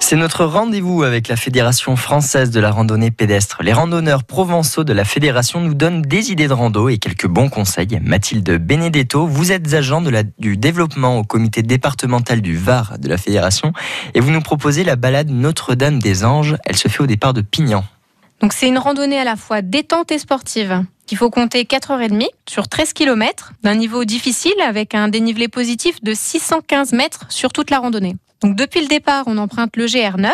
C'est notre rendez-vous avec la Fédération française de la randonnée pédestre. Les randonneurs provençaux de la Fédération nous donnent des idées de rando et quelques bons conseils. Mathilde Benedetto, vous êtes agent du développement au comité départemental du Var de la Fédération et vous nous proposez la balade Notre-Dame des Anges. Elle se fait au départ de Pignan. Donc c'est une randonnée à la fois détente et sportive. Il faut compter 4h30 sur 13 km d'un niveau difficile avec un dénivelé positif de 615 mètres sur toute la randonnée. Donc depuis le départ, on emprunte le GR9,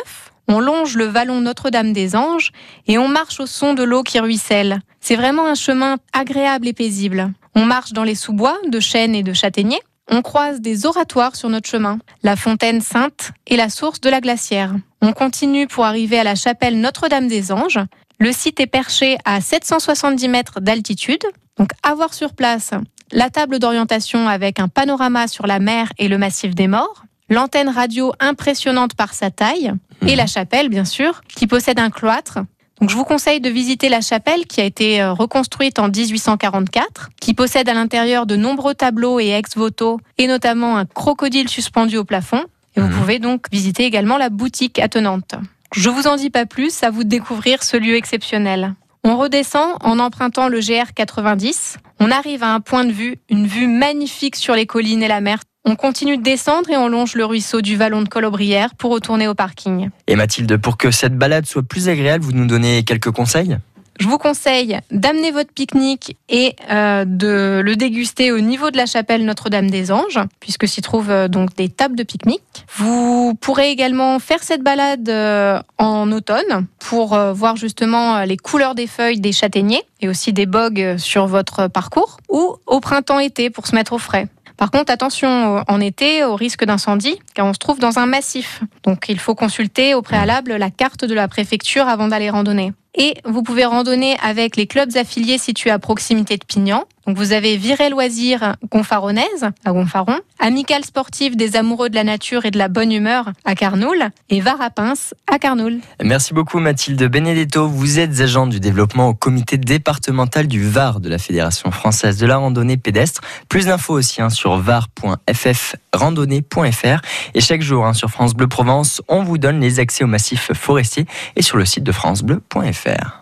on longe le vallon Notre-Dame des Anges et on marche au son de l'eau qui ruisselle. C'est vraiment un chemin agréable et paisible. On marche dans les sous-bois de chênes et de châtaigniers. On croise des oratoires sur notre chemin, la fontaine sainte et la source de la glacière. On continue pour arriver à la chapelle Notre-Dame des Anges. Le site est perché à 770 mètres d'altitude. Donc avoir sur place la table d'orientation avec un panorama sur la mer et le massif des morts, l'antenne radio impressionnante par sa taille, et la chapelle, bien sûr, qui possède un cloître. Donc, je vous conseille de visiter la chapelle qui a été euh, reconstruite en 1844, qui possède à l'intérieur de nombreux tableaux et ex-voto, et notamment un crocodile suspendu au plafond. Et vous Mhm. pouvez donc visiter également la boutique attenante. Je vous en dis pas plus, à vous de découvrir ce lieu exceptionnel. On redescend en empruntant le GR 90. On arrive à un point de vue, une vue magnifique sur les collines et la mer. On continue de descendre et on longe le ruisseau du vallon de Colobrière pour retourner au parking. Et Mathilde, pour que cette balade soit plus agréable, vous nous donnez quelques conseils? Je vous conseille d'amener votre pique-nique et euh, de le déguster au niveau de la chapelle Notre-Dame des Anges, puisque s'y trouvent euh, donc des tables de pique-nique. Vous pourrez également faire cette balade euh, en automne pour euh, voir justement euh, les couleurs des feuilles des châtaigniers et aussi des bogues sur votre parcours, ou au printemps-été pour se mettre au frais. Par contre, attention en été au risque d'incendie, car on se trouve dans un massif. Donc il faut consulter au préalable la carte de la préfecture avant d'aller randonner. Et vous pouvez randonner avec les clubs affiliés situés à proximité de Pignan. Donc vous avez Viré Loisirs Gonfaronnaise à Gonfaron, Amicale Sportive des amoureux de la nature et de la bonne humeur à Carnoul et Varapins à Carnoul. Merci beaucoup Mathilde Benedetto. Vous êtes agent du développement au comité départemental du Var de la Fédération française de la randonnée pédestre. Plus d'infos aussi hein, sur var.ffrandonnée.fr et chaque jour hein, sur France Bleu Provence, on vous donne les accès au massif forestier et sur le site de francebleu.fr.